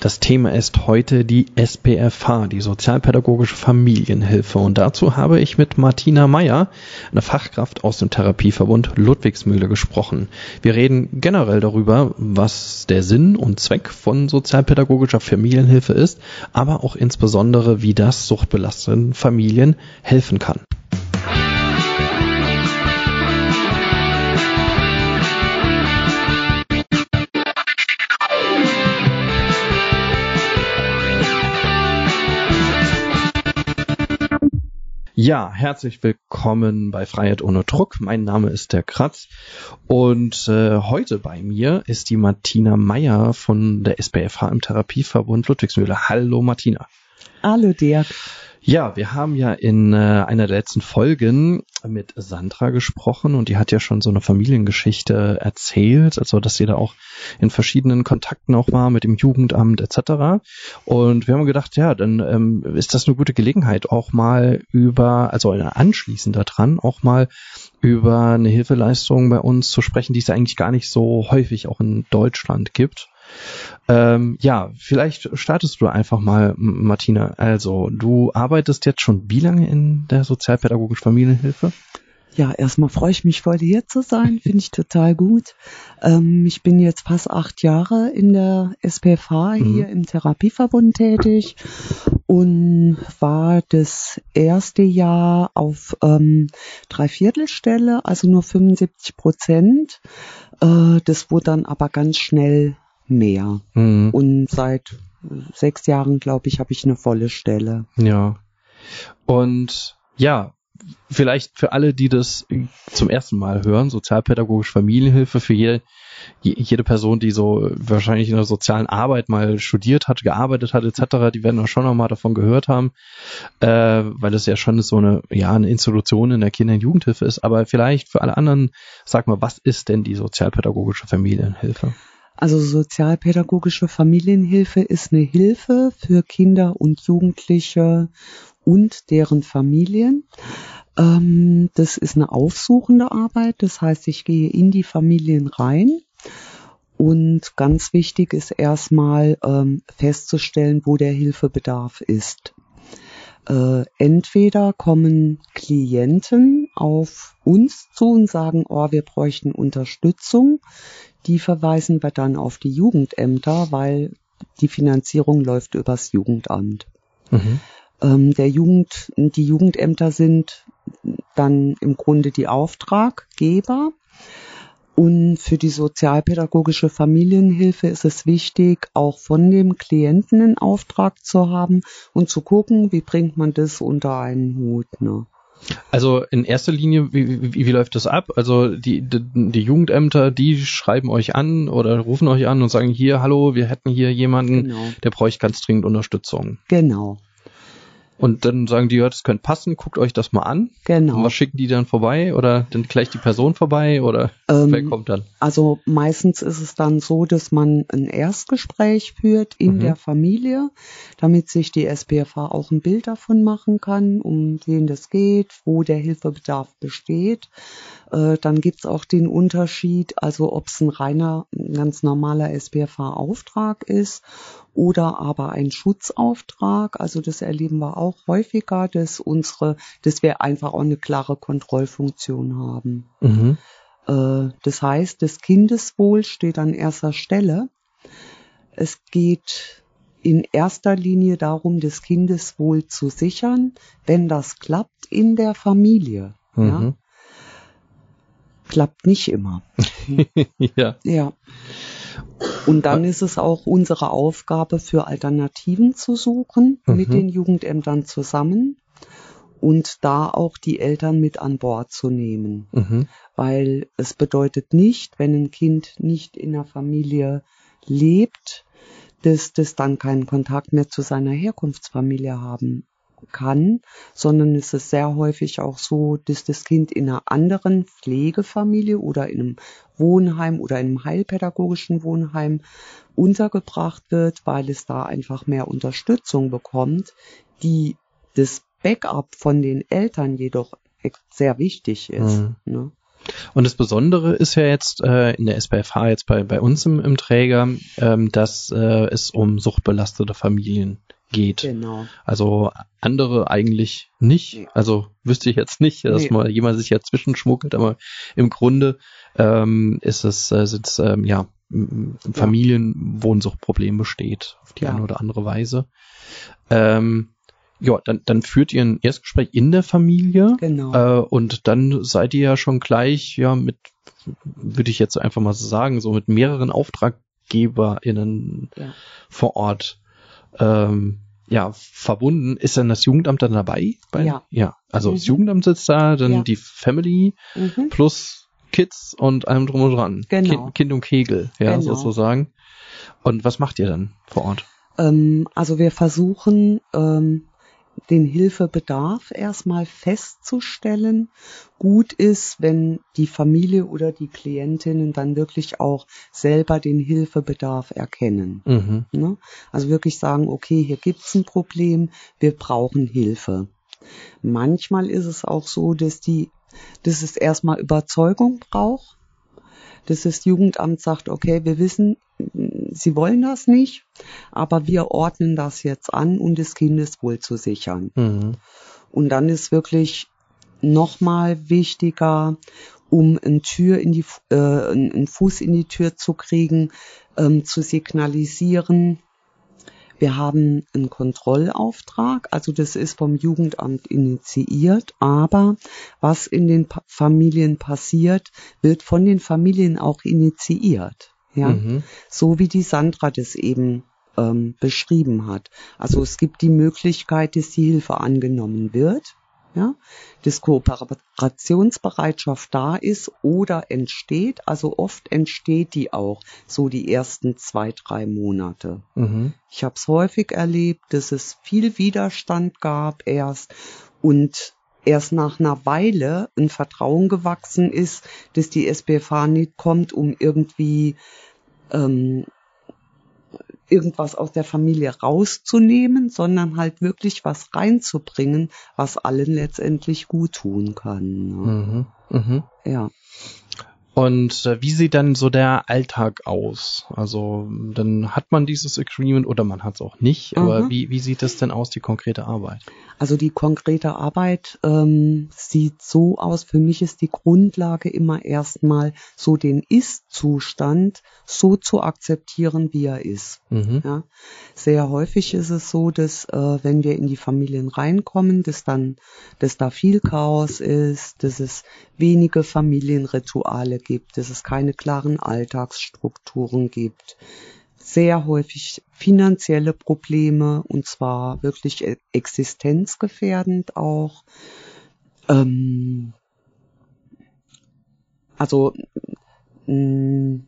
Das Thema ist heute die SPFH, die Sozialpädagogische Familienhilfe. Und dazu habe ich mit Martina Meyer, einer Fachkraft aus dem Therapieverbund Ludwigsmühle, gesprochen. Wir reden generell darüber, was der Sinn und Zweck von sozialpädagogischer Familienhilfe ist, aber auch insbesondere, wie das suchtbelasteten Familien helfen kann. Ja, herzlich willkommen bei Freiheit ohne Druck. Mein Name ist der Kratz und äh, heute bei mir ist die Martina Meyer von der SPFH im Therapieverbund Ludwigsmühle. Hallo Martina. Hallo Dirk. Ja, wir haben ja in äh, einer der letzten Folgen mit Sandra gesprochen und die hat ja schon so eine Familiengeschichte erzählt, also dass sie da auch in verschiedenen Kontakten auch war mit dem Jugendamt etc. Und wir haben gedacht, ja, dann ähm, ist das eine gute Gelegenheit, auch mal über, also anschließend daran, auch mal über eine Hilfeleistung bei uns zu sprechen, die es eigentlich gar nicht so häufig auch in Deutschland gibt. Ähm, ja, vielleicht startest du einfach mal, Martina. Also, du arbeitest jetzt schon wie lange in der sozialpädagogischen Familienhilfe? Ja, erstmal freue ich mich voll hier zu sein, finde ich total gut. Ähm, ich bin jetzt fast acht Jahre in der SPFH mhm. hier im Therapieverbund tätig und war das erste Jahr auf ähm, Dreiviertelstelle, also nur 75 Prozent. Äh, das wurde dann aber ganz schnell mehr. Mhm. Und seit sechs Jahren, glaube ich, habe ich eine volle Stelle. Ja. Und ja, vielleicht für alle, die das zum ersten Mal hören, sozialpädagogische Familienhilfe für jede, jede Person, die so wahrscheinlich in der sozialen Arbeit mal studiert hat, gearbeitet hat, etc., die werden auch schon noch mal davon gehört haben, äh, weil es ja schon so eine, ja, eine Institution in der Kinder- und Jugendhilfe ist. Aber vielleicht für alle anderen, sag mal, was ist denn die sozialpädagogische Familienhilfe? Also sozialpädagogische Familienhilfe ist eine Hilfe für Kinder und Jugendliche und deren Familien. Ähm, das ist eine aufsuchende Arbeit, das heißt, ich gehe in die Familien rein. Und ganz wichtig ist erstmal ähm, festzustellen, wo der Hilfebedarf ist. Äh, entweder kommen Klienten auf uns zu und sagen, oh, wir bräuchten Unterstützung die verweisen wir dann auf die Jugendämter, weil die Finanzierung läuft übers Jugendamt. Mhm. Ähm, der Jugend, die Jugendämter sind dann im Grunde die Auftraggeber. Und für die sozialpädagogische Familienhilfe ist es wichtig, auch von dem Klienten einen Auftrag zu haben und zu gucken, wie bringt man das unter einen Hut. Ne? Also in erster Linie, wie, wie, wie läuft das ab? Also die, die, die, Jugendämter, die schreiben euch an oder rufen euch an und sagen, hier, hallo, wir hätten hier jemanden, genau. der bräuchte ganz dringend Unterstützung. Genau. Und dann sagen die, ja, das könnte passen, guckt euch das mal an. Genau. Und was schicken die dann vorbei? Oder dann gleich die Person vorbei? Oder ähm, wer kommt dann? Also meistens ist es dann so, dass man ein Erstgespräch führt in mhm. der Familie, damit sich die SPFH auch ein Bild davon machen kann, um wen das geht, wo der Hilfebedarf besteht. Äh, dann gibt's auch den Unterschied, also ob es ein reiner, ein ganz normaler SPFH-Auftrag ist oder aber ein Schutzauftrag. Also das erleben wir auch häufiger, dass unsere, dass wir einfach auch eine klare Kontrollfunktion haben. Mhm. Äh, das heißt, das Kindeswohl steht an erster Stelle. Es geht in erster Linie darum, das Kindeswohl zu sichern, wenn das klappt in der Familie. Mhm. Ja? Klappt nicht immer. ja. Ja. Und dann ist es auch unsere Aufgabe, für Alternativen zu suchen mhm. mit den Jugendämtern zusammen und da auch die Eltern mit an Bord zu nehmen. Mhm. Weil es bedeutet nicht, wenn ein Kind nicht in der Familie lebt, dass das dann keinen Kontakt mehr zu seiner Herkunftsfamilie haben kann, sondern es ist sehr häufig auch so, dass das Kind in einer anderen Pflegefamilie oder in einem Wohnheim oder in einem heilpädagogischen Wohnheim untergebracht wird, weil es da einfach mehr Unterstützung bekommt, die das Backup von den Eltern jedoch sehr wichtig ist. Mhm. Ne? Und das Besondere ist ja jetzt äh, in der SPFH jetzt bei, bei uns im, im Träger, ähm, dass äh, es um suchtbelastete Familien geht. Genau. Also andere eigentlich nicht. Nee. Also wüsste ich jetzt nicht, dass Nee. mal jemand sich ja zwischenschmuggelt, aber im Grunde ähm, ist es, äh, sind ähm, ja Familienwohnsuchtproblem besteht auf die Ja. eine oder andere Weise. Ähm, ja, dann, dann führt ihr ein Erstgespräch in der Familie Genau. äh, und dann seid ihr ja schon gleich ja mit, würde ich jetzt einfach mal so sagen, so mit mehreren AuftraggeberInnen Ja. vor Ort ähm, ja, verbunden. Ist denn das Jugendamt dann dabei? Bei, Ja. Ja, also das Mhm. Jugendamt sitzt da, dann Ja. die Family Mhm. plus Kids und allem drum und dran. Genau. Kind, kind und Kegel, ja, Genau. sozusagen. Und was macht ihr dann vor Ort? Ähm, also wir versuchen, ähm, den Hilfebedarf erstmal festzustellen. Gut ist, wenn die Familie oder die Klientinnen dann wirklich auch selber den Hilfebedarf erkennen. Mhm. Ne? Also wirklich sagen, okay, hier gibt's ein Problem, wir brauchen Hilfe. Manchmal ist es auch so, dass die, dass es erstmal Überzeugung braucht, dass das Jugendamt sagt, okay, wir wissen, sie wollen das nicht, aber wir ordnen das jetzt an, um des Kindeswohl zu sichern. Mhm. Und dann ist wirklich nochmal wichtiger, um ein Tür in die, äh, einen Fuß in die Tür zu kriegen, ähm, zu signalisieren, wir haben einen Kontrollauftrag, also das ist vom Jugendamt initiiert, aber was in den pa Familien passiert, wird von den Familien auch initiiert. Ja, Mhm. so wie die Sandra das eben ähm, beschrieben hat. Also es gibt die Möglichkeit, dass die Hilfe angenommen wird, ja, dass Kooperationsbereitschaft da ist oder entsteht. Also oft entsteht die auch so die ersten zwei, drei Monate. Mhm. Ich habe es häufig erlebt, dass es viel Widerstand gab erst und erst nach einer Weile ein Vertrauen gewachsen ist, dass die SBFH nicht kommt, um irgendwie ähm, irgendwas aus der Familie rauszunehmen, sondern halt wirklich was reinzubringen, was allen letztendlich gut tun kann. Ne? Mhm. Mhm. Ja. Und äh, wie sieht dann so der Alltag aus? Also dann hat man dieses Agreement oder man hat es auch nicht, aber Mhm. wie, wie sieht es denn aus, die konkrete Arbeit? Also die konkrete Arbeit ähm, sieht so aus, für mich ist die Grundlage immer erstmal so den Ist-Zustand so zu akzeptieren, wie er ist. Mhm. Ja. Sehr häufig ist es so, dass äh, wenn wir in die Familien reinkommen, dass dann, dass da viel Chaos ist, dass es wenige Familienrituale gibt, dass es keine klaren Alltagsstrukturen gibt, sehr häufig finanzielle Probleme und zwar wirklich e- existenzgefährdend auch. Ähm, also mh,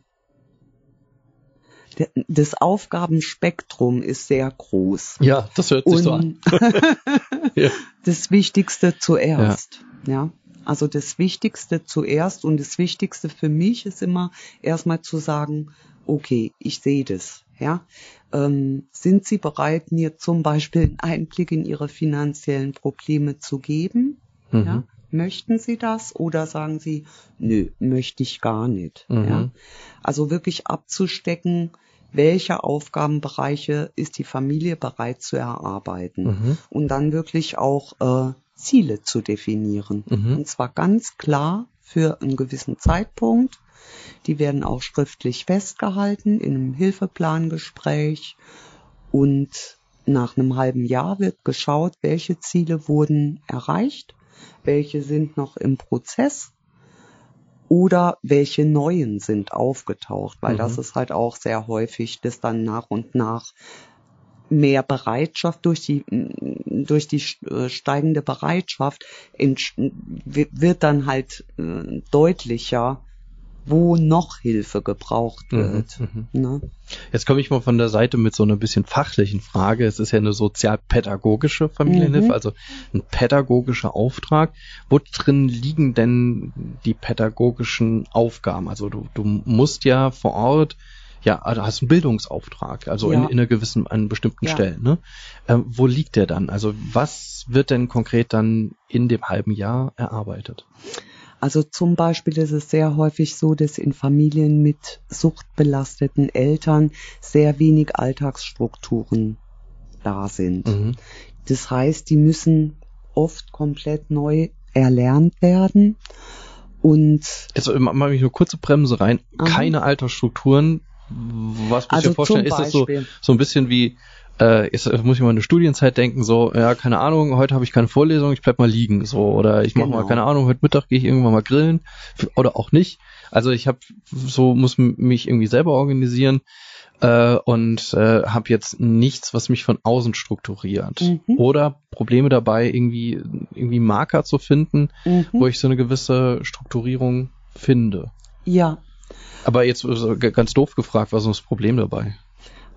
der- das Aufgabenspektrum ist sehr groß. Ja, das hört sich so an. Und Ja. das Wichtigste zuerst. Ja. Also das Wichtigste zuerst und das Wichtigste für mich ist immer erstmal zu sagen, okay, ich sehe das. Ja. Ähm, sind Sie bereit, mir zum Beispiel einen Einblick in Ihre finanziellen Probleme zu geben? Mhm. Ja. Möchten Sie das oder sagen Sie, nö, möchte ich gar nicht. Mhm. Ja. Also wirklich abzustecken, welche Aufgabenbereiche ist die Familie bereit zu erarbeiten Mhm. und dann wirklich auch äh, Ziele zu definieren. Mhm. Und zwar ganz klar für einen gewissen Zeitpunkt. Die werden auch schriftlich festgehalten in einem Hilfeplangespräch und nach einem halben Jahr wird geschaut, welche Ziele wurden erreicht, welche sind noch im Prozess oder welche neuen sind aufgetaucht, weil Mhm. das ist halt auch sehr häufig, dass dann nach und nach mehr Bereitschaft durch die durch die äh, steigende Bereitschaft wird dann halt äh, deutlicher, wo noch Hilfe gebraucht Mhm. wird. Mhm. Ne? Jetzt komme ich mal von der Seite mit so einer bisschen fachlichen Frage. Es ist ja eine sozialpädagogische Familienhilfe, Mhm. also ein pädagogischer Auftrag. Wo drin liegen denn die pädagogischen Aufgaben? Also du, du musst ja vor Ort, ja, du hast einen Bildungsauftrag, also Ja. in, in einer gewissen, an bestimmten Ja. Stellen. Ne? Ähm, wo liegt der dann? Also was wird denn konkret dann in dem halben Jahr erarbeitet? Also zum Beispiel ist es sehr häufig so, dass in Familien mit suchtbelasteten Eltern sehr wenig Alltagsstrukturen da sind. Mhm. Das heißt, die müssen oft komplett neu erlernt werden. Und Jetzt äh, mal mich nur kurze Bremse rein. Aha. Keine Altersstrukturen. Was muss ich also dir vorstellen? Ist das so, so ein bisschen wie, äh, ist, muss ich mal eine Studienzeit denken, so, ja, keine Ahnung, heute habe ich keine Vorlesung, ich bleib mal liegen, so, oder ich mache mal, Genau. keine Ahnung, heute Mittag gehe ich irgendwann mal grillen, oder auch nicht. Also ich habe so, muss mich irgendwie selber organisieren äh, und äh, habe jetzt nichts, was mich von außen strukturiert. Mhm. Oder Probleme dabei, irgendwie, irgendwie Marker zu finden, mhm, wo ich so eine gewisse Strukturierung finde. ja, Aber jetzt ganz doof gefragt, was ist das Problem dabei?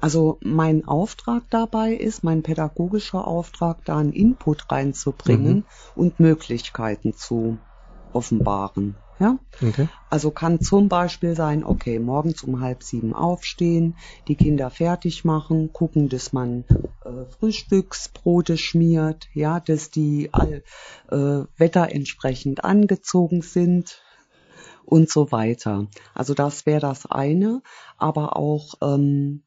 Also mein Auftrag dabei ist, mein pädagogischer Auftrag, da einen Input reinzubringen Mhm. und Möglichkeiten zu offenbaren. Ja? Okay. Also kann zum Beispiel sein, okay, morgens um halb sieben aufstehen, die Kinder fertig machen, gucken, dass man äh, Frühstücksbrote schmiert, ja, dass die all, äh, wetterentsprechend angezogen sind und so weiter. Also das wäre das eine, aber auch ähm,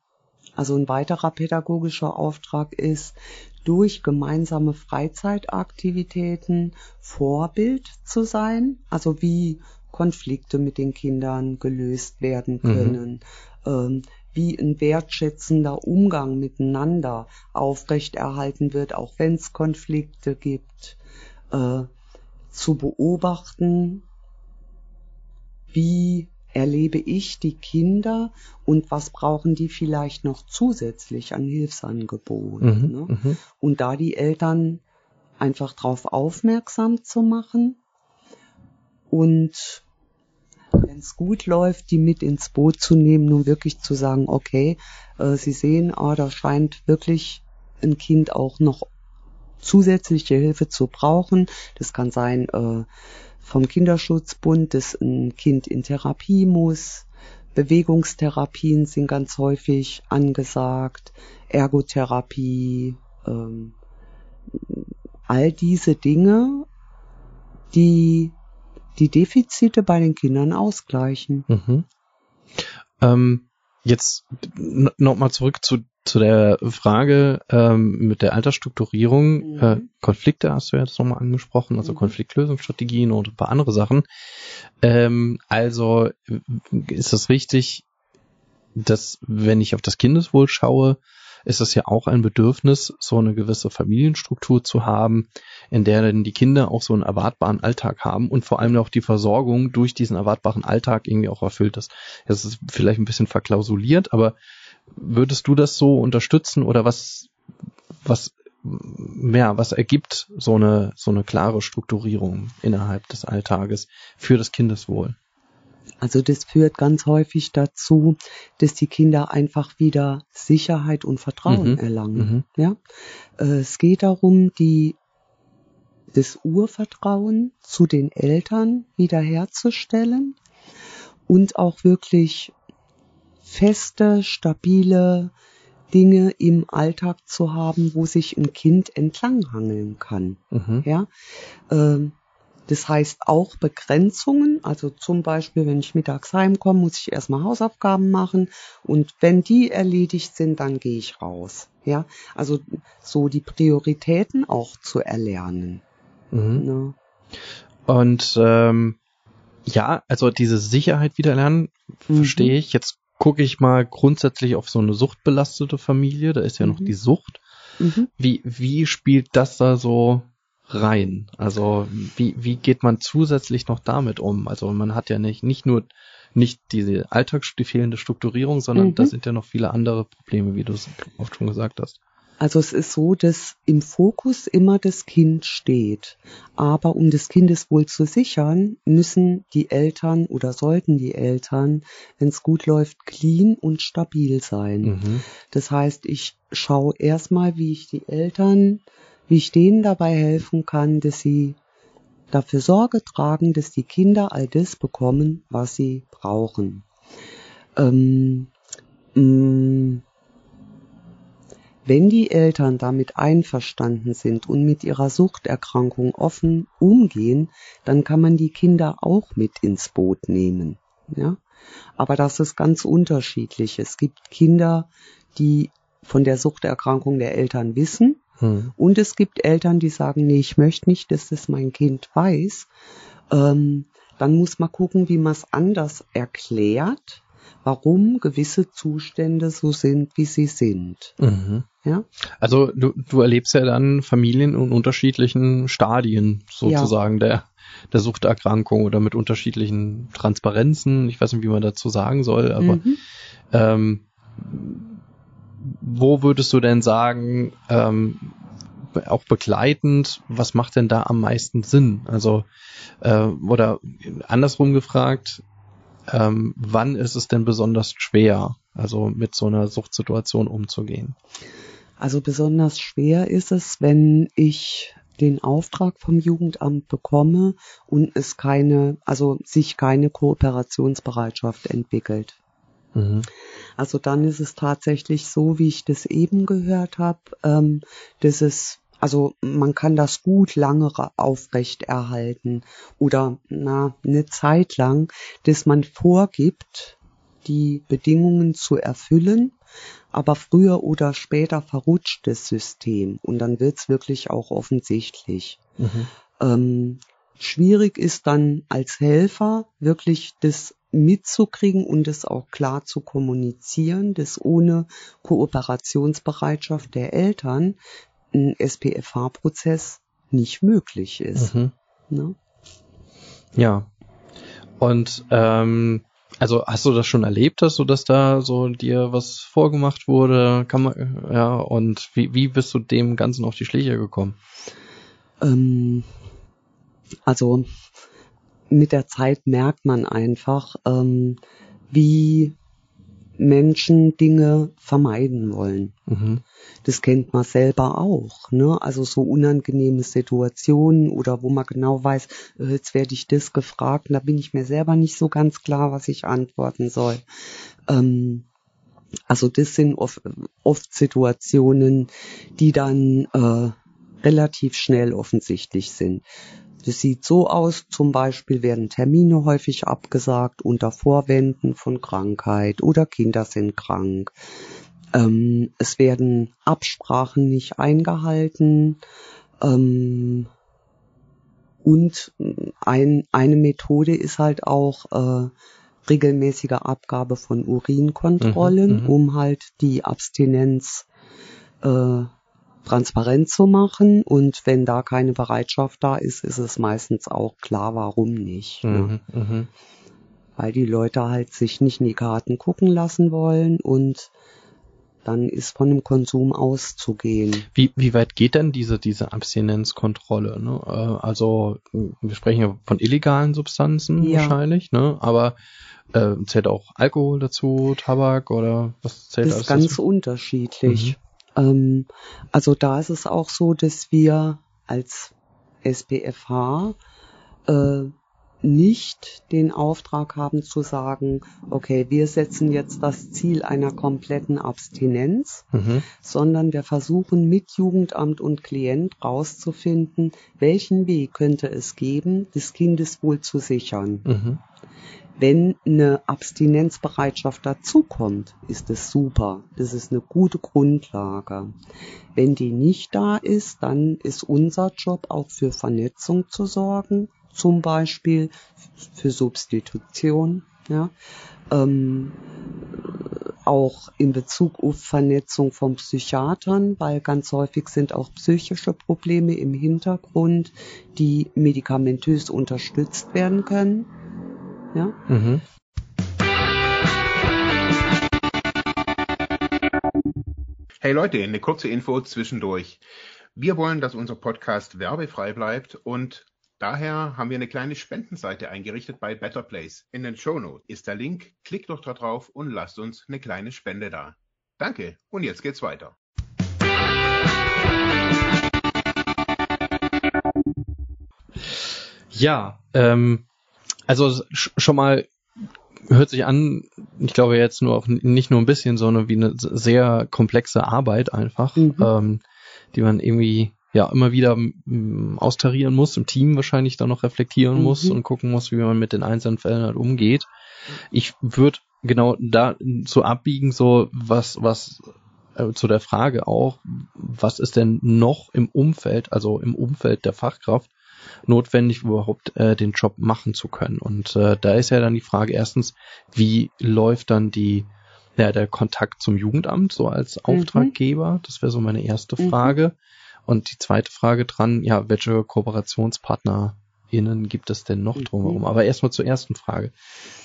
also ein weiterer pädagogischer Auftrag ist, durch gemeinsame Freizeitaktivitäten Vorbild zu sein, also wie Konflikte mit den Kindern gelöst werden können, ähm, wie ein wertschätzender Umgang miteinander aufrechterhalten wird, auch wenn es Konflikte gibt, äh, zu beobachten, wie erlebe ich die Kinder und was brauchen die vielleicht noch zusätzlich an Hilfsangeboten. Mhm. Ne? Mhm. Und da die Eltern einfach darauf aufmerksam zu machen und wenn es gut läuft, die mit ins Boot zu nehmen und wirklich zu sagen, okay, äh, sie sehen, ah, da scheint wirklich ein Kind auch noch zusätzliche Hilfe zu brauchen. Das kann sein äh, vom Kinderschutzbund, dass ein Kind in Therapie muss. Bewegungstherapien sind ganz häufig angesagt, Ergotherapie, ähm, all diese Dinge, die die Defizite bei den Kindern ausgleichen. Mhm. Ähm, jetzt nochmal zurück zu, zu der Frage ähm, mit der Altersstrukturierung. Mhm. Äh, Konflikte hast du ja jetzt nochmal angesprochen, also Mhm. Konfliktlösungsstrategien und ein paar andere Sachen. Ähm, also ist es richtig, dass wenn ich auf das Kindeswohl schaue, ist es ja auch ein Bedürfnis, so eine gewisse Familienstruktur zu haben, in der dann die Kinder auch so einen erwartbaren Alltag haben und vor allem auch die Versorgung durch diesen erwartbaren Alltag irgendwie auch erfüllt ist. Das ist vielleicht ein bisschen verklausuliert, aber würdest du das so unterstützen oder was, was, ja, was ergibt so eine, so eine klare Strukturierung innerhalb des Alltages für das Kindeswohl? Also das führt ganz häufig dazu, dass die Kinder einfach wieder Sicherheit und Vertrauen Mhm. erlangen. Mhm. Ja? Es geht darum, die, das Urvertrauen zu den Eltern wiederherzustellen und auch wirklich feste, stabile Dinge im Alltag zu haben, wo sich ein Kind entlanghangeln kann. Mhm. Ja, ähm, das heißt auch Begrenzungen. Also zum Beispiel, wenn ich mittags heimkomme, muss ich erstmal Hausaufgaben machen und wenn die erledigt sind, dann gehe ich raus. Ja, also so die Prioritäten auch zu erlernen. Mhm. Ne? Und ähm, ja, also diese Sicherheit wiederlernen, Mhm. verstehe ich. Jetzt gucke ich mal grundsätzlich auf so eine suchtbelastete Familie, da ist ja noch Mhm. die Sucht. Mhm. Wie, wie spielt das da so rein? Also wie, wie geht man zusätzlich noch damit um? Also man hat ja nicht, nicht nur nicht diese Alltags, die fehlende Strukturierung, sondern Mhm. da sind ja noch viele andere Probleme, wie du es oft schon gesagt hast. Also es ist so, dass im Fokus immer das Kind steht. Aber um das Kindeswohl zu sichern, müssen die Eltern oder sollten die Eltern, wenn es gut läuft, clean und stabil sein. Mhm. Das heißt, ich schaue erstmal, wie ich die Eltern, wie ich denen dabei helfen kann, dass sie dafür Sorge tragen, dass die Kinder all das bekommen, was sie brauchen. Ähm, mh, Wenn die Eltern damit einverstanden sind und mit ihrer Suchterkrankung offen umgehen, dann kann man die Kinder auch mit ins Boot nehmen. Ja? Aber das ist ganz unterschiedlich. Es gibt Kinder, die von der Suchterkrankung der Eltern wissen. Hm. Und es gibt Eltern, die sagen, nee, ich möchte nicht, dass das mein Kind weiß. Ähm, dann muss man gucken, wie man es anders erklärt warum gewisse Zustände so sind, wie sie sind. Mhm. Ja? Also du, du erlebst ja dann Familien in unterschiedlichen Stadien sozusagen ja. der, der Suchterkrankung oder mit unterschiedlichen Transparenzen. Ich weiß nicht, wie man dazu sagen soll, aber mhm. ähm, wo würdest du denn sagen, ähm, auch begleitend, was macht denn da am meisten Sinn? Also, äh, oder andersrum gefragt, ähm, wann ist es denn besonders schwer, also mit so einer Suchtsituation umzugehen? Also besonders schwer ist es, wenn ich den Auftrag vom Jugendamt bekomme und es keine, also sich keine Kooperationsbereitschaft entwickelt. Mhm. Also dann ist es tatsächlich so, wie ich das eben gehört habe, ähm, dass es also man kann das gut lange aufrecht erhalten oder na eine Zeit lang, dass man vorgibt, die Bedingungen zu erfüllen, aber früher oder später verrutscht das System und dann wird's wirklich auch offensichtlich. Mhm. Ähm, schwierig ist dann als Helfer wirklich das mitzukriegen und es auch klar zu kommunizieren, dass ohne Kooperationsbereitschaft der Eltern ein SPFH-Prozess nicht möglich ist. Mhm. Ne? Ja. Und ähm, also hast du das schon erlebt, dass du dass da so dir was vorgemacht wurde? Kann man ja und wie wie bist du dem Ganzen auf die Schläge gekommen? Ähm, also mit der Zeit merkt man einfach, ähm, wie Menschen Dinge vermeiden wollen. Mhm. Das kennt man selber auch. Ne? Also so unangenehme Situationen oder wo man genau weiß, äh, jetzt werde ich das gefragt und da bin ich mir selber nicht so ganz klar, was ich antworten soll. Ähm, also das sind oft, oft Situationen, die dann äh, relativ schnell offensichtlich sind. Das sieht so aus, zum Beispiel werden Termine häufig abgesagt unter Vorwänden von Krankheit oder Kinder sind krank. Ähm, es werden Absprachen nicht eingehalten. Ähm, und ein, eine Methode ist halt auch äh, regelmäßige Abgabe von Urinkontrollen, mhm, mhm. um halt die Abstinenz äh, transparent zu machen. Und wenn da keine Bereitschaft da ist, ist es meistens auch klar, warum nicht. Ne? Mhm, ne? Weil die Leute halt sich nicht in die Karten gucken lassen wollen und dann ist von dem Konsum auszugehen. Wie, wie weit geht denn diese, diese Abstinenzkontrolle? Ne? Äh, also wir sprechen ja von illegalen Substanzen ja. wahrscheinlich, ne? aber äh, zählt auch Alkohol dazu, Tabak oder was zählt das? Das ist ganz dazu? unterschiedlich. Mhm. Ähm, also da ist es auch so, dass wir als SPFH äh, nicht den Auftrag haben zu sagen, okay, wir setzen jetzt das Ziel einer kompletten Abstinenz, mhm. sondern wir versuchen mit Jugendamt und Klient rauszufinden, welchen Weg könnte es geben, das Kindeswohl zu sichern. Mhm. Wenn eine Abstinenzbereitschaft dazukommt, ist es super. Das ist eine gute Grundlage. Wenn die nicht da ist, dann ist unser Job auch für Vernetzung zu sorgen, zum Beispiel für Substitution, ja. Ähm, auch in Bezug auf Vernetzung von Psychiatern, weil ganz häufig sind auch psychische Probleme im Hintergrund, die medikamentös unterstützt werden können. Ja? Mhm. Hey Leute, eine kurze Info zwischendurch. Wir wollen, dass unser Podcast werbefrei bleibt und daher haben wir eine kleine Spendenseite eingerichtet bei Better Place. In den Show Notes ist der Link. Klickt doch da drauf und lasst uns eine kleine Spende da. Danke und jetzt geht's weiter. Ja, ähm, also schon mal hört sich an, ich glaube jetzt nur auch nicht nur ein bisschen, sondern wie eine sehr komplexe Arbeit einfach, mhm. ähm, die man irgendwie ja immer wieder austarieren muss, im Team wahrscheinlich dann noch reflektieren mhm. muss und gucken muss, wie man mit den einzelnen Fällen halt umgeht. Ich würde genau da so abbiegen, so was, was äh, zu der Frage auch, was ist denn noch im Umfeld, also im Umfeld der Fachkraft, notwendig, überhaupt äh, den Job machen zu können. Und äh, da ist ja dann die Frage erstens, wie läuft dann die ja, der Kontakt zum Jugendamt so als mhm. Auftraggeber? Das wäre so meine erste mhm. Frage. Mhm. Und die zweite Frage dran, ja, welche KooperationspartnerInnen gibt es denn noch drumherum? Mhm. Aber erstmal zur ersten Frage.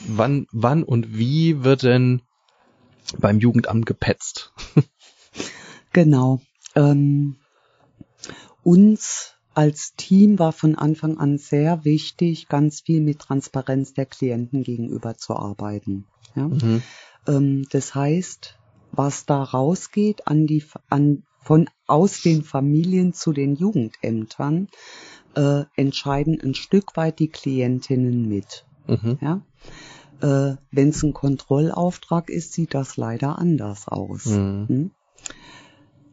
Wann, wann und wie wird denn beim Jugendamt gepetzt? genau. Ähm, uns als Team war von Anfang an sehr wichtig, ganz viel mit Transparenz der Klienten gegenüber zu arbeiten. Ja? Mhm. Ähm, das heißt, was da rausgeht an die, an, von aus den Familien zu den Jugendämtern, äh, entscheiden ein Stück weit die Klientinnen mit. Mhm. Ja? Äh, Wenn es ein Kontrollauftrag ist, sieht das leider anders aus. Mhm. Hm?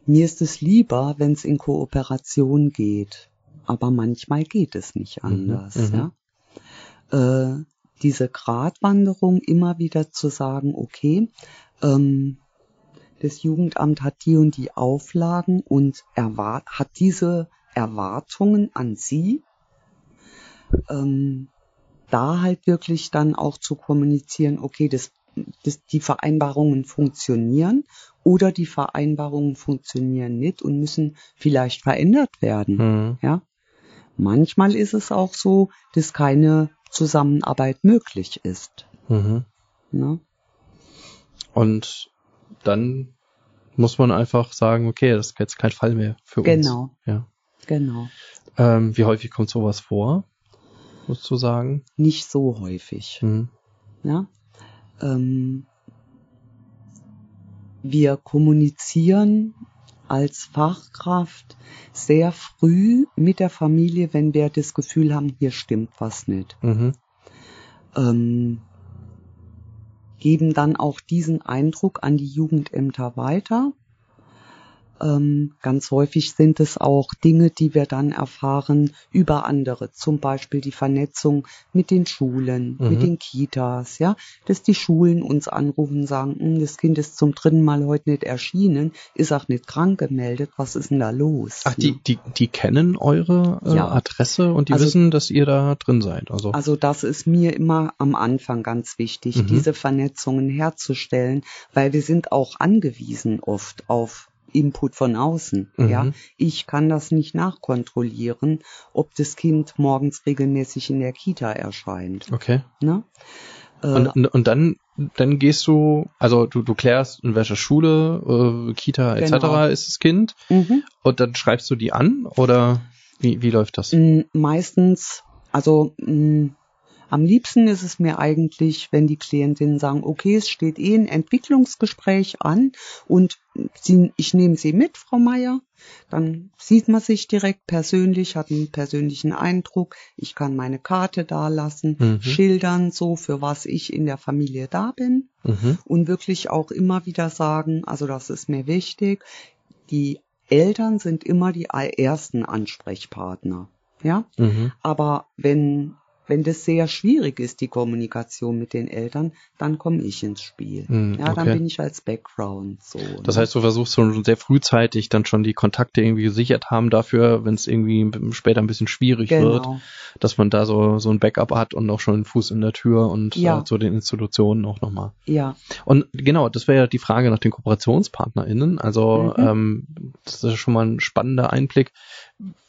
Mir ist es lieber, wenn es in Kooperation geht aber manchmal geht es nicht mhm, anders. Mhm, ja? Äh, diese Gratwanderung immer wieder zu sagen, okay, ähm, das Jugendamt hat die und die Auflagen und erwart hat diese Erwartungen an sie, ähm, da halt wirklich dann auch zu kommunizieren, okay, das, das, die Vereinbarungen funktionieren oder die Vereinbarungen funktionieren nicht und müssen vielleicht verändert werden. Mhm. Ja, Manchmal ist es auch so, dass keine Zusammenarbeit möglich ist. Mhm. Ne? Und dann muss man einfach sagen, okay, das ist jetzt kein Fall mehr für genau. uns. Genau. Ja. Genau. Ähm, wie häufig kommt sowas vor, musst du sagen? Nicht so häufig. Mhm. Ja. Ähm, wir kommunizieren als Fachkraft sehr früh mit der Familie, wenn wir das Gefühl haben, hier stimmt was nicht. Mhm. Ähm, geben dann auch diesen Eindruck an die Jugendämter weiter ähm, ganz häufig sind es auch Dinge, die wir dann erfahren über andere. Zum Beispiel die Vernetzung mit den Schulen, mhm. mit den Kitas, ja, dass die Schulen uns anrufen und sagen, hm, das Kind ist zum dritten Mal heute nicht erschienen, ist auch nicht krank gemeldet, was ist denn da los? Ach, die, die, die kennen eure äh, ja. Adresse und die also, wissen, dass ihr da drin seid. Also. also das ist mir immer am Anfang ganz wichtig, mhm. diese Vernetzungen herzustellen, weil wir sind auch angewiesen oft auf Input von außen. Mhm. Ja, ich kann das nicht nachkontrollieren, ob das Kind morgens regelmäßig in der Kita erscheint. Okay. Ne? Äh, und, und dann, dann gehst du, also du, du klärst, in welcher Schule, äh, Kita etc. Genau. ist das Kind mhm. und dann schreibst du die an oder wie, wie läuft das? Meistens, also mh, am liebsten ist es mir eigentlich, wenn die Klientinnen sagen, okay, es steht eh ein Entwicklungsgespräch an und sie, ich nehme Sie mit, Frau Meier. Dann sieht man sich direkt persönlich, hat einen persönlichen Eindruck. Ich kann meine Karte da lassen, mhm. schildern, so für was ich in der Familie da bin. Mhm. Und wirklich auch immer wieder sagen, also das ist mir wichtig, die Eltern sind immer die ersten Ansprechpartner. Ja, mhm. aber wenn wenn das sehr schwierig ist, die Kommunikation mit den Eltern, dann komme ich ins Spiel. Mm, ja, dann bin ich als Background so. Das heißt, du versuchst schon sehr frühzeitig dann schon die Kontakte irgendwie gesichert haben dafür, wenn es irgendwie später ein bisschen schwierig genau. wird, dass man da so so ein Backup hat und auch schon einen Fuß in der Tür und ja. äh, zu den Institutionen auch nochmal. Ja. Und genau, das wäre ja die Frage nach den KooperationspartnerInnen. Also mhm. ähm, das ist schon mal ein spannender Einblick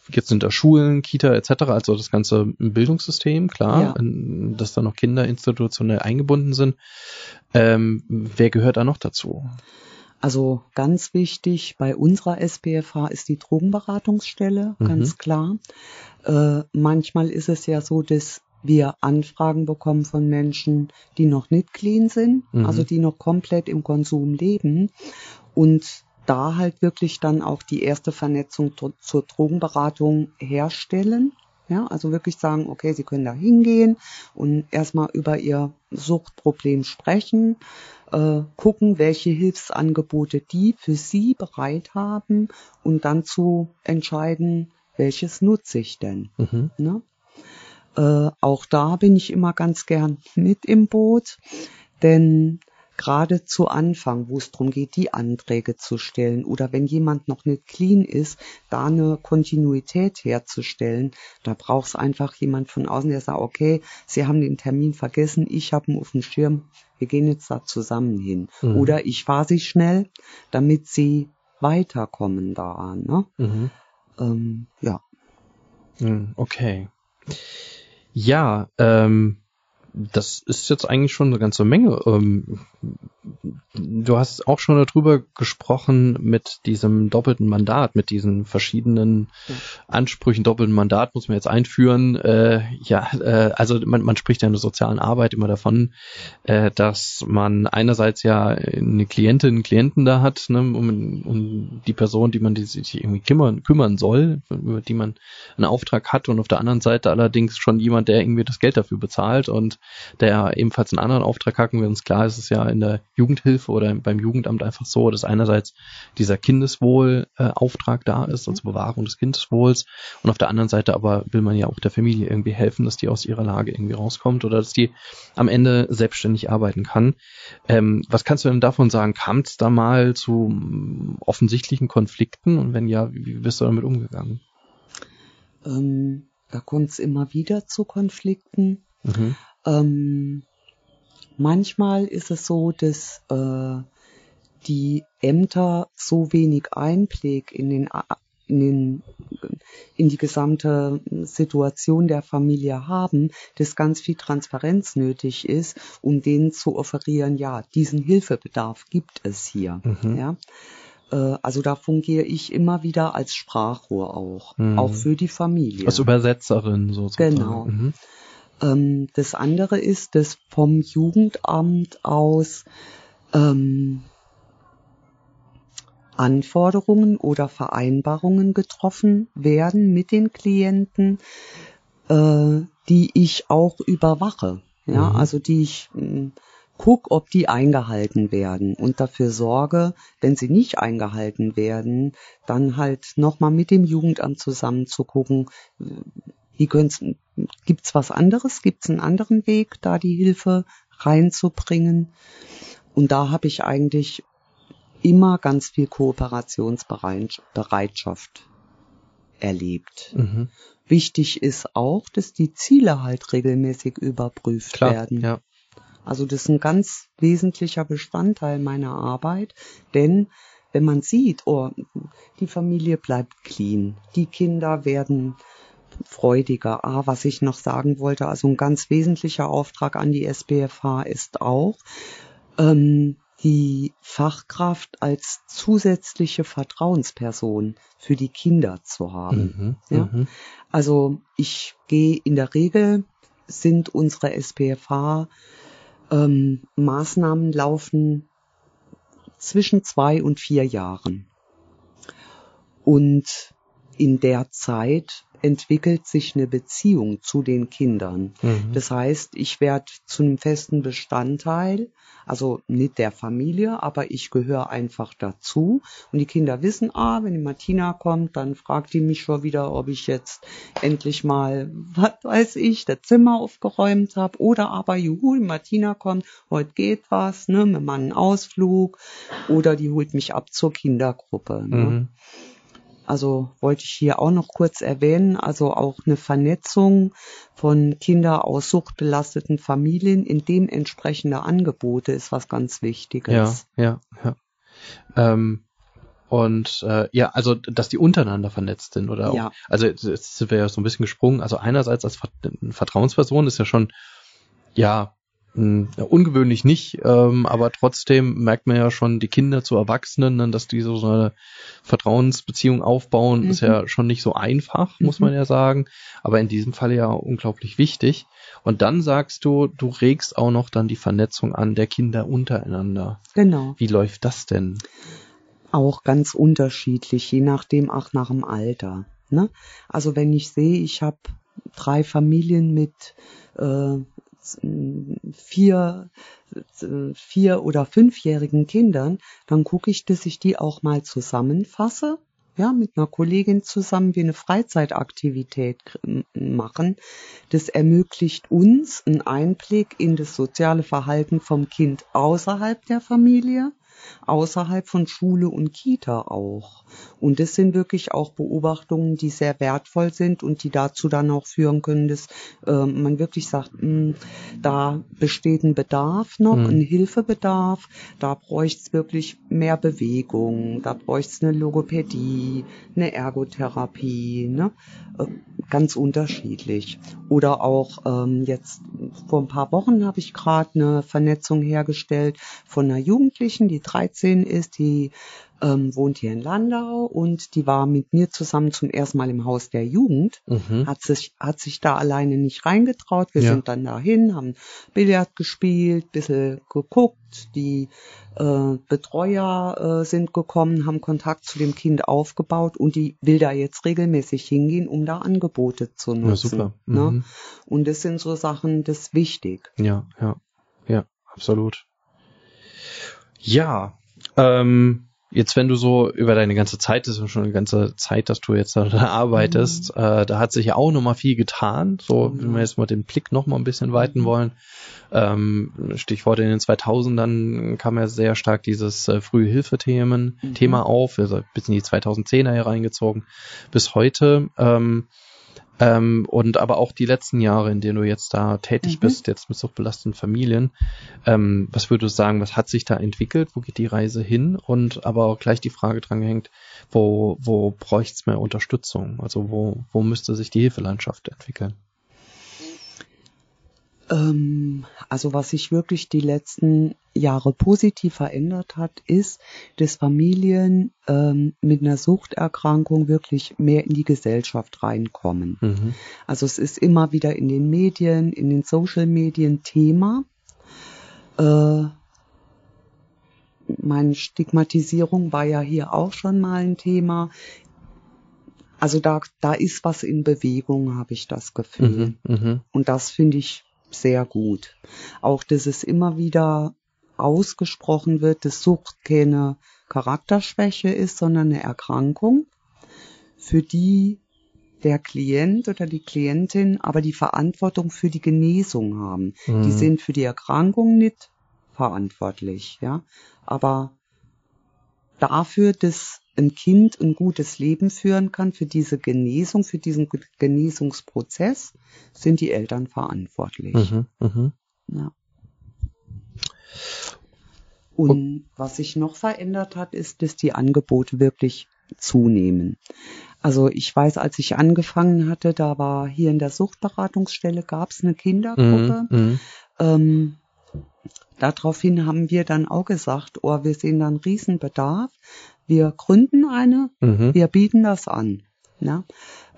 jetzt sind da Schulen, Kita etc., also das ganze Bildungssystem, klar, ja. dass da noch Kinder institutionell eingebunden sind. Ähm, wer gehört da noch dazu? Also ganz wichtig bei unserer SPFH ist die Drogenberatungsstelle, mhm. ganz klar. Äh, manchmal ist es ja so, dass wir Anfragen bekommen von Menschen, die noch nicht clean sind, mhm. also die noch komplett im Konsum leben. Und da halt wirklich dann auch die erste Vernetzung zur Drogenberatung herstellen. Ja, also wirklich sagen, okay, Sie können da hingehen und erstmal über Ihr Suchtproblem sprechen, äh, gucken, welche Hilfsangebote die für Sie bereit haben und dann zu entscheiden, welches nutze ich denn. Mhm. Ne? Äh, auch da bin ich immer ganz gern mit im Boot, denn gerade zu Anfang, wo es darum geht, die Anträge zu stellen oder wenn jemand noch nicht clean ist, da eine Kontinuität herzustellen, da braucht es einfach jemand von außen, der sagt, okay, Sie haben den Termin vergessen, ich habe ihn auf dem Schirm, wir gehen jetzt da zusammen hin. Mhm. Oder ich fahre Sie schnell, damit Sie weiterkommen da. Ne? Mhm. Ähm, ja. Mhm, Okay. Ja, ähm, das ist jetzt eigentlich schon eine ganze Menge. Ähm, du hast auch schon darüber gesprochen mit diesem doppelten Mandat, mit diesen verschiedenen. Ansprüchen. Doppelten Mandat muss man jetzt einführen. Äh, ja, äh, also man, man spricht ja in der sozialen Arbeit immer davon, äh, dass man einerseits ja eine Klientin, einen Klienten da hat, ne, um, um die Person, die man die sich irgendwie kümmern, kümmern soll, über die man einen Auftrag hat und auf der anderen Seite allerdings schon jemand, der irgendwie das Geld dafür bezahlt und der ebenfalls einen anderen Auftrag hat. Und wenn uns klar ist, ist es ja in der Jugendhilfe oder beim Jugendamt einfach so, dass einerseits dieser Kindeswohl-Auftrag äh, da ist, also Bewahrung des Kindeswohls und auf der anderen Seite aber will man ja auch der Familie irgendwie helfen, dass die aus ihrer Lage irgendwie rauskommt oder dass die am Ende selbstständig arbeiten kann. Ähm, was kannst du denn davon sagen? Kam es da mal zu mm, offensichtlichen Konflikten und wenn ja, wie, wie bist du damit umgegangen? Ähm, da kommt es immer wieder zu Konflikten. Mhm. Ähm, manchmal ist es so, dass äh, die Ämter so wenig Einblick in den in, den, in die gesamte Situation der Familie haben, dass ganz viel Transparenz nötig ist, um denen zu offerieren, ja, diesen Hilfebedarf gibt es hier. Mhm. Ja. Äh, Also da fungiere ich immer wieder als Sprachrohr auch, Mhm. auch für die Familie. Als Übersetzerin sozusagen. Genau. Mhm. Ähm, das andere ist, dass vom Jugendamt aus ähm, Anforderungen oder Vereinbarungen getroffen werden mit den Klienten, äh, die ich auch überwache. Ja, Mhm. also die ich mh, guck, ob die eingehalten werden und dafür sorge, wenn sie nicht eingehalten werden, dann halt nochmal mit dem Jugendamt zusammen zu gucken, wie können's, gibt's was anderes, gibt's einen anderen Weg, da die Hilfe reinzubringen? Und da habe ich eigentlich immer ganz viel Kooperationsbereitschaft erlebt. Mhm. Wichtig ist auch, dass die Ziele halt regelmäßig überprüft Klar, werden. ja. Also das ist ein ganz wesentlicher Bestandteil meiner Arbeit, denn wenn man sieht, oh, die Familie bleibt clean, die Kinder werden freudiger. Ah, was ich noch sagen wollte, also ein ganz wesentlicher Auftrag an die SBFH ist auch, ähm, die Fachkraft als zusätzliche Vertrauensperson für die Kinder zu haben. Mhm. Ja. Mhm. Also ich gehe in der Regel sind unsere SPFH ähm, Maßnahmen laufen zwischen zwei und vier Jahren. Und in der Zeit entwickelt sich eine Beziehung zu den Kindern. Mhm. Das heißt, ich werde zu einem festen Bestandteil, also nicht der Familie, aber ich gehöre einfach dazu. Und die Kinder wissen, ah, wenn die Martina kommt, dann fragt die mich schon wieder, ob ich jetzt endlich mal, was weiß ich, das Zimmer aufgeräumt habe. Oder aber, juhu, die Martina kommt, heute geht was, ne, machen einen Ausflug. Oder die holt mich ab zur Kindergruppe. Ne. Mhm. Also wollte ich hier auch noch kurz erwähnen, also auch eine Vernetzung von Kinder aus suchtbelasteten Familien in dem entsprechende Angebote ist was ganz Wichtiges. Ja, ja, ja. Ähm, und äh, ja, also dass die untereinander vernetzt sind oder auch, Ja. also jetzt sind wir ja so ein bisschen gesprungen. Also einerseits als Ver Vertrauensperson ist ja schon ja ungewöhnlich nicht, ähm, aber trotzdem merkt man ja schon die Kinder zu Erwachsenen, ne, dass die so eine Vertrauensbeziehung aufbauen, ist Mhm. ja schon nicht so einfach, muss Mhm. man ja sagen. Aber in diesem Fall ja unglaublich wichtig. Und dann sagst du, du regst auch noch dann die Vernetzung an der Kinder untereinander. Genau. Wie läuft das denn? Auch ganz unterschiedlich, je nachdem auch nach dem Alter. Ne? Also wenn ich sehe, ich habe drei Familien mit äh, vier, vier oder fünfjährigen Kindern, dann gucke ich, dass ich die auch mal zusammenfasse ja, mit einer Kollegin zusammen wir eine Freizeitaktivität machen. Das ermöglicht uns einen Einblick in das soziale Verhalten vom Kind außerhalb der Familie außerhalb von Schule und Kita auch. Und das sind wirklich auch Beobachtungen, die sehr wertvoll sind und die dazu dann auch führen können, dass äh, man wirklich sagt, mh, hm, da besteht ein Bedarf noch, mhm. ein Hilfebedarf, da bräuchte es wirklich mehr Bewegung, da bräuchte es eine Logopädie, eine Ergotherapie, ne? Äh, ganz unterschiedlich. Oder auch ähm, jetzt vor ein paar Wochen habe ich gerade eine Vernetzung hergestellt von einer Jugendlichen, die 13 ist, die ähm, wohnt hier in Landau und die war mit mir zusammen zum ersten Mal im Haus der Jugend, mhm. hat sich, hat sich da alleine nicht reingetraut. Wir ja. sind dann dahin, haben Billard gespielt, bisschen geguckt, die äh, Betreuer äh, sind gekommen, haben Kontakt zu dem Kind aufgebaut und die will da jetzt regelmäßig hingehen, um da Angebote zu nutzen. Ja, super. Ne? Mhm. Ne? Und das sind so Sachen, das ist wichtig. Ja, ja, ja, absolut. Ja, ähm, jetzt wenn du so über deine ganze Zeit, das ist schon eine ganze Zeit, dass du jetzt da arbeitest, mhm. äh, da hat sich ja auch noch mal viel getan. So, mhm. wenn wir jetzt mal den Blick noch mal ein bisschen weiten mhm. wollen. Ähm, Stichwort in den 2000ern kam ja sehr stark dieses äh, frühe Hilfethemen mhm. Thema auf, also bis in die 2010er hier reingezogen bis heute. Ähm, ähm, und aber auch die letzten Jahre, in denen du jetzt da tätig mhm. bist, jetzt mit suchtbelasteten Familien, ähm, was würdest du sagen, was hat sich da entwickelt? Wo geht die Reise hin? Und aber auch gleich die Frage dran gehängt, wo, wo bräuchte es mehr Unterstützung? Also wo, wo müsste sich die Hilfelandschaft entwickeln? Ähm, also was sich wirklich die letzten Jahre positiv verändert hat, ist, dass Familien ähm, mit einer Suchterkrankung wirklich mehr in die Gesellschaft reinkommen. Mhm. Also es ist immer wieder in den Medien, in den Social Medien Thema. Äh, meine Stigmatisierung war ja hier auch schon mal ein Thema. Also da, da ist was in Bewegung, habe ich das Gefühl. Mhm, mh. Und das finde ich sehr gut. Auch, dass es immer wieder ausgesprochen wird, dass Sucht keine Charakterschwäche ist, sondern eine Erkrankung, für die der Klient oder die Klientin aber die Verantwortung für die Genesung haben. Mhm. Die sind für die Erkrankung nicht verantwortlich, ja. Aber dafür, dass ein Kind ein gutes Leben führen kann, für diese Genesung, für diesen Genesungsprozess, sind die Eltern verantwortlich. Mhm, mh. ja. Und was sich noch verändert hat, ist, dass die Angebote wirklich zunehmen. Also ich weiß, als ich angefangen hatte, da war hier in der Suchtberatungsstelle gab es eine Kindergruppe. Mhm, mhm. ähm, daraufhin haben wir dann auch gesagt, oh, wir sehen da einen Riesenbedarf. Wir gründen eine, mhm. wir bieten das an. Ja,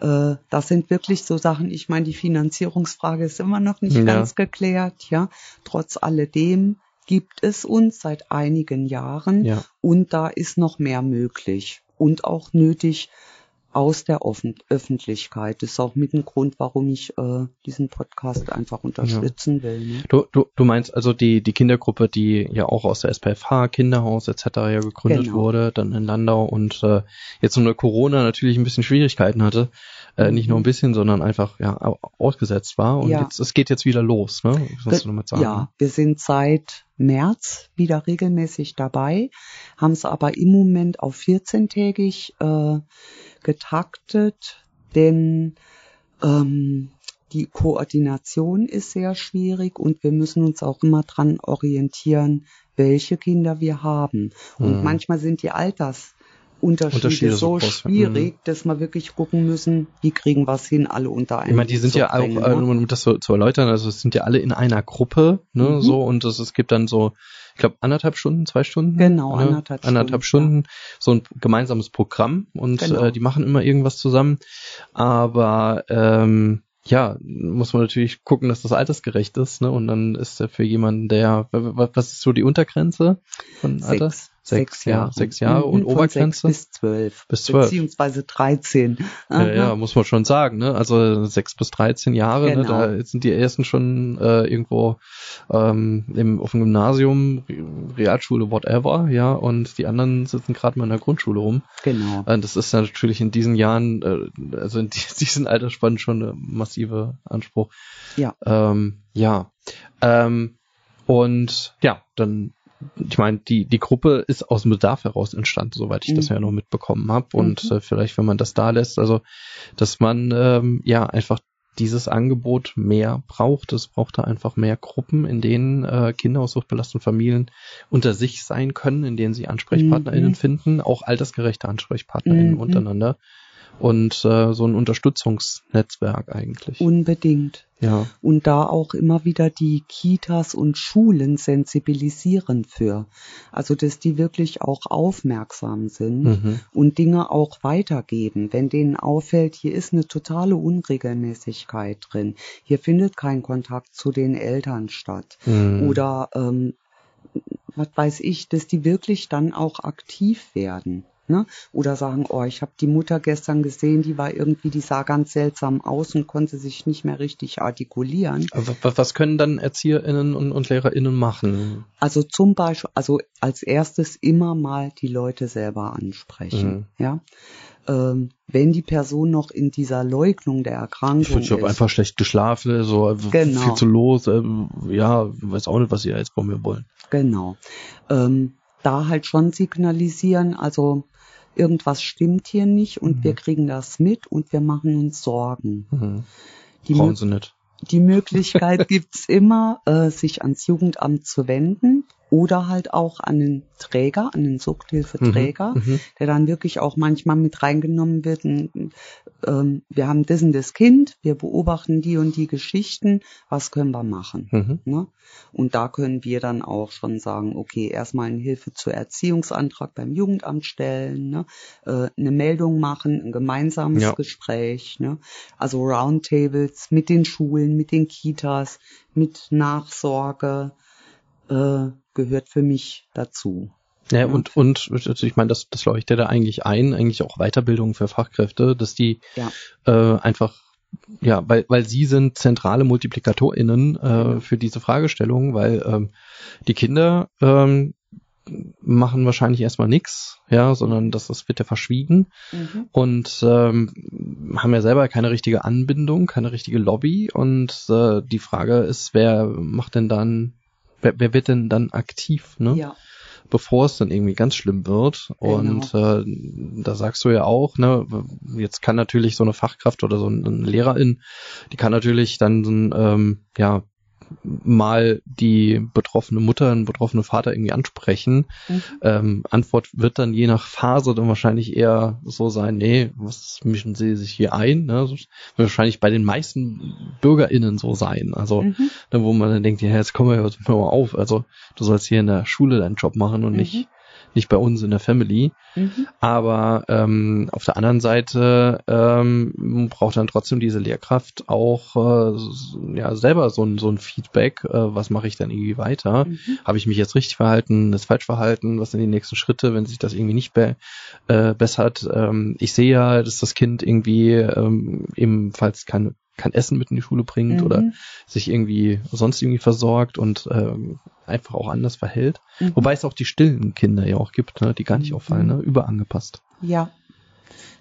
äh, das sind wirklich so Sachen. Ich meine, die Finanzierungsfrage ist immer noch nicht ja. ganz geklärt. Ja, trotz alledem gibt es uns seit einigen Jahren ja. und da ist noch mehr möglich und auch nötig, aus der Offen Öffentlichkeit. Das ist auch mit ein Grund, warum ich äh, diesen Podcast einfach unterstützen ja. will. Ne? Du, du, du meinst also die, die Kindergruppe, die ja auch aus der SPFH, Kinderhaus etc. ja gegründet genau. wurde, dann in Landau und äh, jetzt unter Corona natürlich ein bisschen Schwierigkeiten hatte. Äh, nicht nur ein mhm. bisschen, sondern einfach ja ausgesetzt war. Und ja. jetzt, es geht jetzt wieder los, ne? Was du damit sagen? Ja, wir sind seit März wieder regelmäßig dabei, haben es aber im Moment auf 14-tägig äh, getaktet, denn ähm, die Koordination ist sehr schwierig und wir müssen uns auch immer dran orientieren, welche Kinder wir haben. Und mhm. manchmal sind die Altersunterschiede Unterschiede so groß, schwierig, dass wir wirklich gucken müssen, wie kriegen wir es hin, alle unter einem. Ich meine, die sind ja bringen, auch, äh, ne? um das so, zu erläutern, also es sind ja alle in einer Gruppe, ne, mhm. so, und es, es gibt dann so ich glaube, anderthalb Stunden, zwei Stunden. Genau, anderthalb, Stunden. Anderthalb Stunden, ja. so ein gemeinsames Programm und genau. äh, die machen immer irgendwas zusammen. Aber ähm, ja, muss man natürlich gucken, dass das altersgerecht ist, ne? Und dann ist er für jemanden, der was ist so die Untergrenze von Alter? Sechs. Sechs, Jahre. Sechs Jahre und Mhm, Obergrenze? Sechs bis zwölf. Bis zwölf. Beziehungsweise 13. Ja, ja, muss man schon sagen, ne? Also sechs bis 13 Jahre, Genau. ne? da sind die ersten schon äh, irgendwo ähm, im, auf dem Gymnasium, Re- Realschule, whatever, ja, und die anderen sitzen gerade mal in der Grundschule rum. Genau. Äh, Das ist natürlich in diesen Jahren, äh, also in die- diesen Altersspannen schon ein massive Anspruch. Ja. Ähm, ja. Ähm, und ja, dann, ich meine, die, die Gruppe ist aus dem Bedarf heraus entstanden, soweit ich das Mhm. ja noch mitbekommen habe. Und Mhm. äh, vielleicht, wenn man das da lässt, also dass man ähm, ja einfach dieses Angebot mehr braucht. Es braucht da einfach mehr Gruppen, in denen äh, Kinder aus suchtbelasteten Familien unter sich sein können, in denen sie AnsprechpartnerInnen Mhm. finden, auch altersgerechte AnsprechpartnerInnen Mhm. untereinander. Und äh, so ein Unterstützungsnetzwerk eigentlich. Unbedingt. ja. Und da auch immer wieder die Kitas und Schulen sensibilisieren für. Also, dass die wirklich auch aufmerksam sind Mhm. und Dinge auch weitergeben. Wenn denen auffällt, hier ist eine totale Unregelmäßigkeit drin. Hier findet kein Kontakt zu den Eltern statt. Mhm. Oder ähm, was weiß ich, dass die wirklich dann auch aktiv werden. Ne? Oder sagen, oh, ich habe die Mutter gestern gesehen, die war irgendwie, die sah ganz seltsam aus und konnte sich nicht mehr richtig artikulieren. Aber Was können dann ErzieherInnen und, und LehrerInnen machen? Also zum Beispiel, also als erstes immer mal die Leute selber ansprechen. Ja. Ähm, wenn die Person noch in dieser Leugnung der Erkrankung Ich, ich habe ist, einfach schlecht geschlafen, so äh, Genau. viel zu los. Äh, ja, weiß auch nicht, was sie jetzt von mir wollen. Genau. Ähm, da halt schon signalisieren, also irgendwas stimmt hier nicht und Mhm. wir kriegen das mit und wir machen uns Sorgen. Mhm. Die, Brauchen sie nicht. die Möglichkeit gibt's immer, äh, sich ans Jugendamt zu wenden oder halt auch an den Träger, an den Suchthilfeträger, Mhm. der dann wirklich auch manchmal mit reingenommen wird. Und, ähm, wir haben das und das Kind, wir beobachten die und die Geschichten, was können wir machen? Mhm. Ne? Und da können wir dann auch schon sagen, okay, erstmal eine Hilfe zur Erziehungsantrag beim Jugendamt stellen, ne? äh, eine Meldung machen, ein gemeinsames Ja. Gespräch, ne? also Roundtables mit den Schulen, mit den Kitas, mit Nachsorge äh, gehört für mich dazu. Ja, und, und also ich meine, das, das leuchtet da eigentlich ein, eigentlich auch Weiterbildung für Fachkräfte, dass die Ja. äh, einfach, ja, weil, weil sie sind zentrale MultiplikatorInnen äh, für diese Fragestellung, weil ähm, die Kinder ähm, machen wahrscheinlich erstmal nichts, ja, sondern das, das wird ja verschwiegen. Und ähm, haben ja selber keine richtige Anbindung, keine richtige Lobby. Und äh, die Frage ist, wer macht denn dann, wer, wer wird denn dann aktiv, ne? Ja, bevor es dann irgendwie ganz schlimm wird. Genau. Und äh, da sagst du ja auch, ne, jetzt kann natürlich so eine Fachkraft oder so eine Lehrerin, die kann natürlich dann ähm, ja mal die betroffene Mutter, einen betroffenen Vater irgendwie ansprechen. Mhm. Ähm, Antwort wird dann je nach Phase dann wahrscheinlich eher so sein, nee, was mischen Sie sich hier ein? Ne? Das wird wahrscheinlich bei den meisten BürgerInnen so sein. Also Mhm. ne, wo man dann denkt, ja, jetzt komm mal, hör mal auf. Also du sollst hier in der Schule deinen Job machen und Mhm. nicht nicht bei uns in der Family. Mhm. Aber ähm, auf der anderen Seite ähm, braucht dann trotzdem diese Lehrkraft auch äh, ja selber so ein so ein Feedback. Äh, was mache ich dann irgendwie weiter? Mhm. Habe ich mich jetzt richtig verhalten, ist falsch verhalten? Was sind die nächsten Schritte, wenn sich das irgendwie nicht be äh, bessert? Ähm, ich sehe ja, dass das Kind irgendwie ähm, ebenfalls kein, kein Essen mit in die Schule bringt Mhm. oder sich irgendwie sonst irgendwie versorgt und ähm, einfach auch anders verhält. Mhm. Wobei es auch die stillen Kinder ja auch gibt, ne, die gar nicht auffallen, ne? überangepasst. Ja,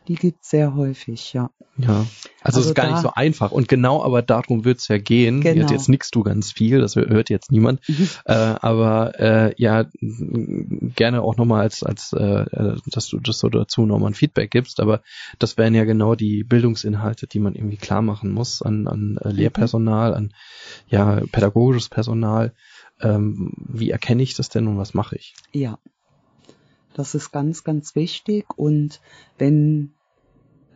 die gibt's sehr häufig, ja. Ja, also, es Also ist gar da- nicht so einfach. Und genau aber darum wird's ja gehen. Genau. Jetzt, jetzt nickst du ganz viel, das hört jetzt niemand. Äh, aber äh, ja, gerne auch nochmal als, als äh, äh, dass du das so dazu nochmal ein Feedback gibst. Aber das wären ja genau die Bildungsinhalte, die man irgendwie klar machen muss an, an äh, Lehrpersonal, an ja pädagogisches Personal. Ähm, wie erkenne ich das denn und was mache ich? Ja, das ist ganz, ganz wichtig. Und wenn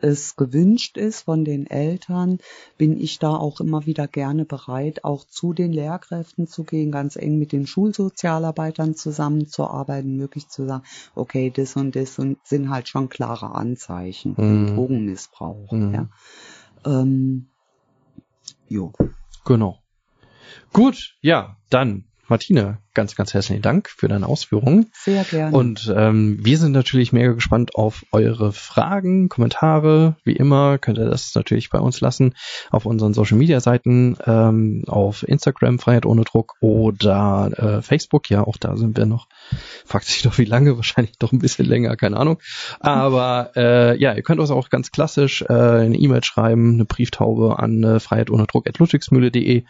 es gewünscht ist von den Eltern, bin ich da auch immer wieder gerne bereit, auch zu den Lehrkräften zu gehen, ganz eng mit den Schulsozialarbeitern zusammenzuarbeiten, wirklich zu sagen, okay, das und das und sind halt schon klare Anzeichen für Mhm. Drogenmissbrauch. Mhm. Ja. Ähm, jo. Genau. Gut, ja, dann, Martina, ganz, ganz herzlichen Dank für deine Ausführungen. Sehr gerne. Und ähm, wir sind natürlich mega gespannt auf eure Fragen, Kommentare. Wie immer könnt ihr das natürlich bei uns lassen auf unseren Social Media Seiten, ähm, auf Instagram Freiheit ohne Druck oder äh, Facebook. Ja, auch da sind wir noch. Fragt sich doch wie lange, wahrscheinlich doch ein bisschen länger, keine Ahnung. Aber äh, ja, ihr könnt uns auch ganz klassisch äh, eine E-Mail schreiben, eine Brieftaube an äh, Freiheit ohne Druck at ludwigsmühle.de.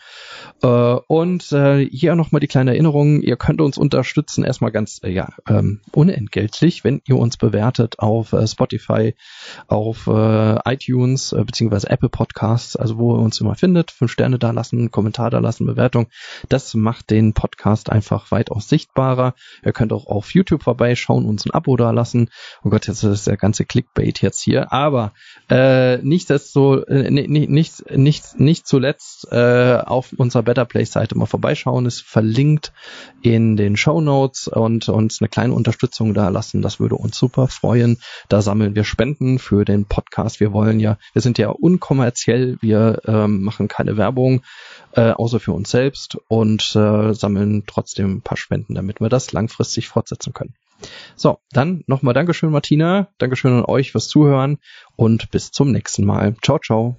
Äh, und äh, hier nochmal die kleine Erinnerung, ihr könnt uns unterstützen, erstmal ganz äh, ja, ähm, unentgeltlich, wenn ihr uns bewertet auf äh, Spotify, auf äh, iTunes äh, beziehungsweise Apple Podcasts, also wo ihr uns immer findet, fünf Sterne da lassen, Kommentar da lassen, Bewertung. Das macht den Podcast einfach weitaus sichtbarer. Ihr könnt auch auf YouTube vorbeischauen, uns ein Abo da lassen. Oh Gott, jetzt ist der ganze Clickbait jetzt hier. Aber äh, nichtsdestotrotz, äh, nicht, nicht, nicht, nicht zuletzt äh, auf unserer Better Place Seite mal vorbeischauen. Ist verlinkt in den Show Notes und uns eine kleine Unterstützung da lassen. Das würde uns super freuen. Da sammeln wir Spenden für den Podcast. Wir wollen ja, wir sind ja unkommerziell, wir ähm, machen keine Werbung, äh, außer für uns selbst und äh, sammeln trotzdem ein paar Spenden, damit wir das langfristig fortsetzen können. So, dann nochmal Dankeschön, Martina. Dankeschön an euch fürs Zuhören und bis zum nächsten Mal. Ciao, ciao.